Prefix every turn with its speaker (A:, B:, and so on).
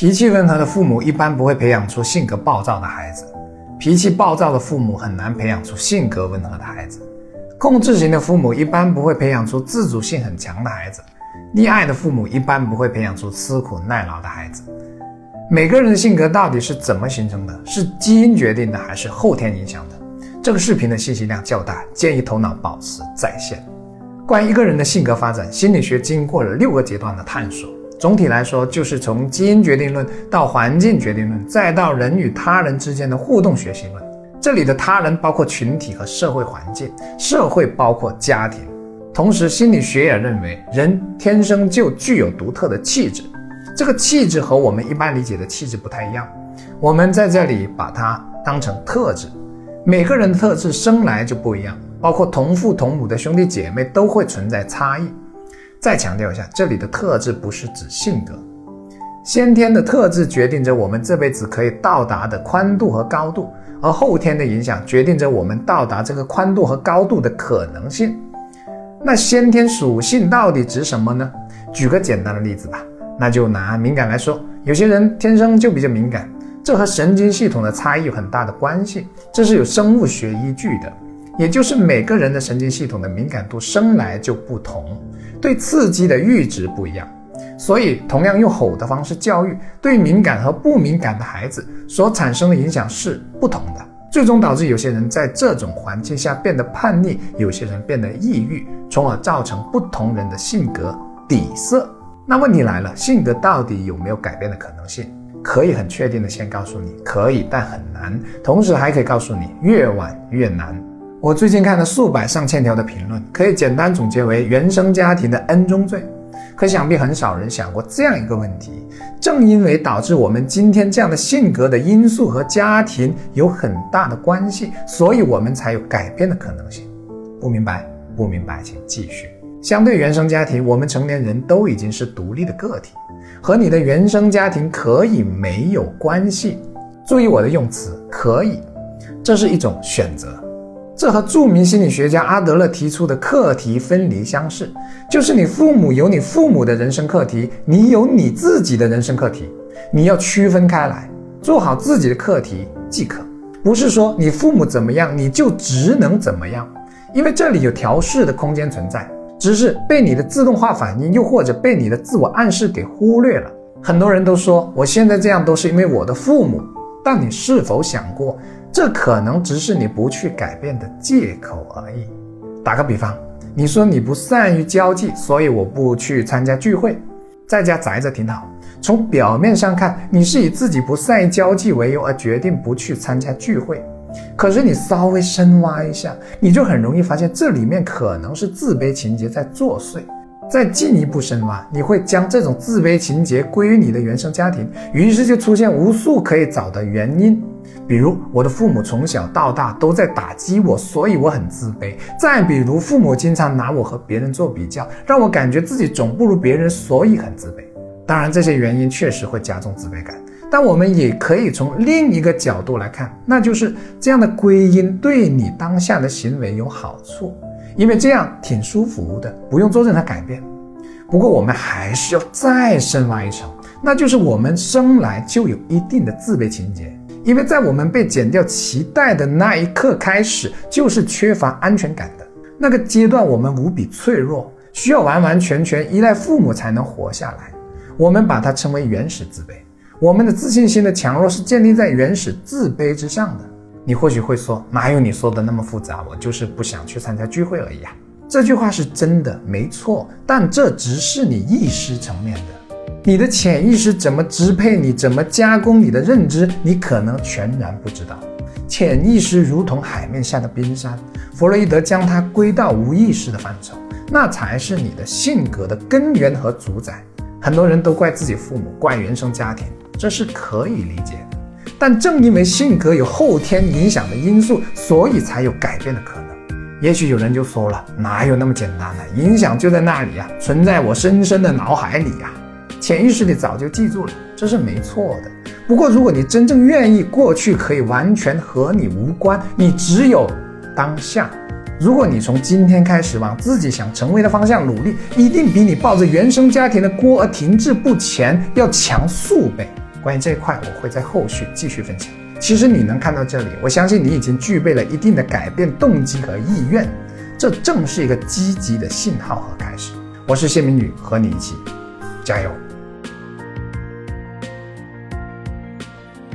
A: 脾气温和的父母一般不会培养出性格暴躁的孩子，脾气暴躁的父母很难培养出性格温和的孩子。控制型的父母一般不会培养出自主性很强的孩子，溺爱的父母一般不会培养出吃苦耐劳的孩子。每个人的性格到底是怎么形成的？是基因决定的，还是后天影响的？这个视频的信息量较大，建议头脑保持在线。关于一个人的性格发展，心理学经过了六个阶段的探索。总体来说，就是从基因决定论到环境决定论，再到人与他人之间的互动学习论。这里的他人包括群体和社会环境，社会包括家庭。同时，心理学也认为人天生就具有独特的气质，这个气质和我们一般理解的气质不太一样。我们在这里把它当成特质。每个人的特质生来就不一样，包括同父同母的兄弟姐妹都会存在差异。再强调一下，这里的特质不是指性格，先天的特质决定着我们这辈子可以到达的宽度和高度，而后天的影响决定着我们到达这个宽度和高度的可能性。那先天属性到底指什么呢？举个简单的例子吧，那就拿敏感来说，有些人天生就比较敏感，这和神经系统的差异有很大的关系，这是有生物学依据的，也就是每个人的神经系统的敏感度生来就不同。对刺激的阈值不一样，所以同样用吼的方式教育，对敏感和不敏感的孩子所产生的影响是不同的，最终导致有些人在这种环境下变得叛逆，有些人变得抑郁，从而造成不同人的性格底色。那问题来了，性格到底有没有改变的可能性？可以很确定的先告诉你，可以，但很难。同时还可以告诉你，越晚越难。我最近看了数百上千条的评论，可以简单总结为原生家庭的 N 宗罪。可想必很少人想过这样一个问题：正因为导致我们今天这样的性格的因素和家庭有很大的关系，所以我们才有改变的可能性。不明白？不明白，请继续。相对原生家庭，我们成年人都已经是独立的个体，和你的原生家庭可以没有关系。注意我的用词，可以，这是一种选择。这和著名心理学家阿德勒提出的课题分离相似，就是你父母有你父母的人生课题，你有你自己的人生课题，你要区分开来，做好自己的课题即可。不是说你父母怎么样，你就只能怎么样，因为这里有调试的空间存在，只是被你的自动化反应，又或者被你的自我暗示给忽略了。很多人都说我现在这样都是因为我的父母，但你是否想过？这可能只是你不去改变的借口而已。打个比方，你说你不善于交际，所以我不去参加聚会，在家宅着挺好。从表面上看，你是以自己不善于交际为由而决定不去参加聚会。可是你稍微深挖一下，你就很容易发现这里面可能是自卑情节在作祟。再进一步深挖，你会将这种自卑情节归于你的原生家庭，于是就出现无数可以找的原因。比如我的父母从小到大都在打击我，所以我很自卑。再比如父母经常拿我和别人做比较，让我感觉自己总不如别人，所以很自卑。当然，这些原因确实会加重自卑感，但我们也可以从另一个角度来看，那就是这样的归因对你当下的行为有好处，因为这样挺舒服的，不用做任何改变。不过我们还是要再深挖一层，那就是我们生来就有一定的自卑情节。因为在我们被剪掉脐带的那一刻开始，就是缺乏安全感的那个阶段。我们无比脆弱，需要完完全全依赖父母才能活下来。我们把它称为原始自卑。我们的自信心的强弱是建立在原始自卑之上的。你或许会说，哪有你说的那么复杂？我就是不想去参加聚会而已啊。这句话是真的，没错，但这只是你意识层面的。你的潜意识怎么支配你，怎么加工你的认知，你可能全然不知道。潜意识如同海面下的冰山，弗洛伊德将它归到无意识的范畴，那才是你的性格的根源和主宰。很多人都怪自己父母，怪原生家庭，这是可以理解的。但正因为性格有后天影响的因素，所以才有改变的可能。也许有人就说了，哪有那么简单呢？影响就在那里呀，存在我深深的脑海里呀。潜意识里早就记住了，这是没错的。不过，如果你真正愿意，过去可以完全和你无关，你只有当下。如果你从今天开始往自己想成为的方向努力，一定比你抱着原生家庭的锅而停滞不前要强数倍。关于这一块，我会在后续继续分享。其实你能看到这里，我相信你已经具备了一定的改变动机和意愿，这正是一个积极的信号和开始。我是谢明宇，和你一起加油。